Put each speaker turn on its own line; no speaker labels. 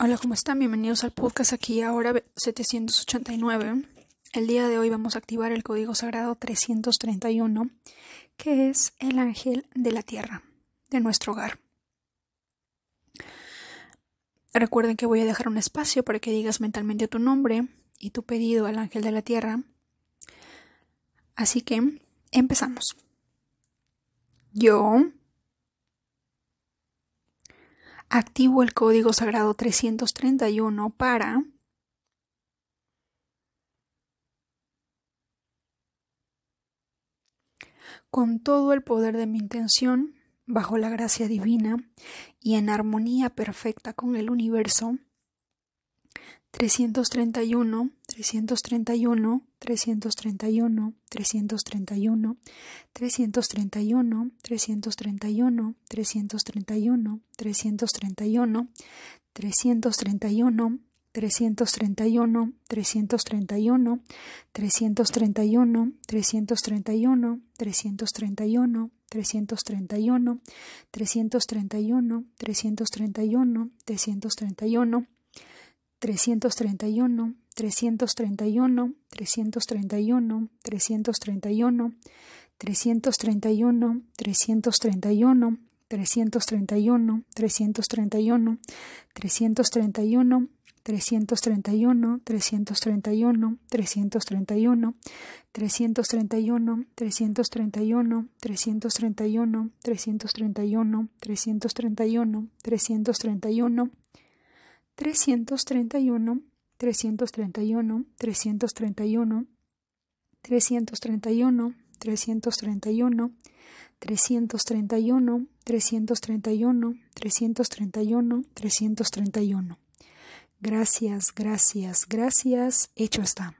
Hola, ¿cómo están? Bienvenidos al podcast aquí ahora 789. El día de hoy vamos a activar el código sagrado 331, que es el ángel de la tierra, de nuestro hogar. Recuerden que voy a dejar un espacio para que digas mentalmente tu nombre y tu pedido al ángel de la tierra. Así que empezamos. Yo activo el código sagrado 331 para con todo el poder de mi intención, bajo la gracia divina y en armonía perfecta con el universo, 331, 331, 331, 331, 331, 331, 331, 331, 331, 331, 331, 331, 331, 331, 331, 331, 331, 331, 331, 331, 331, 331, 331, 331, 331, 331, 331, 331, 331, 331, 331, 331, 331, 331, 331, 331, 331, 331, 331, 331, 331, 331, 331, 331, 331. Gracias, gracias, gracias. Hecho está.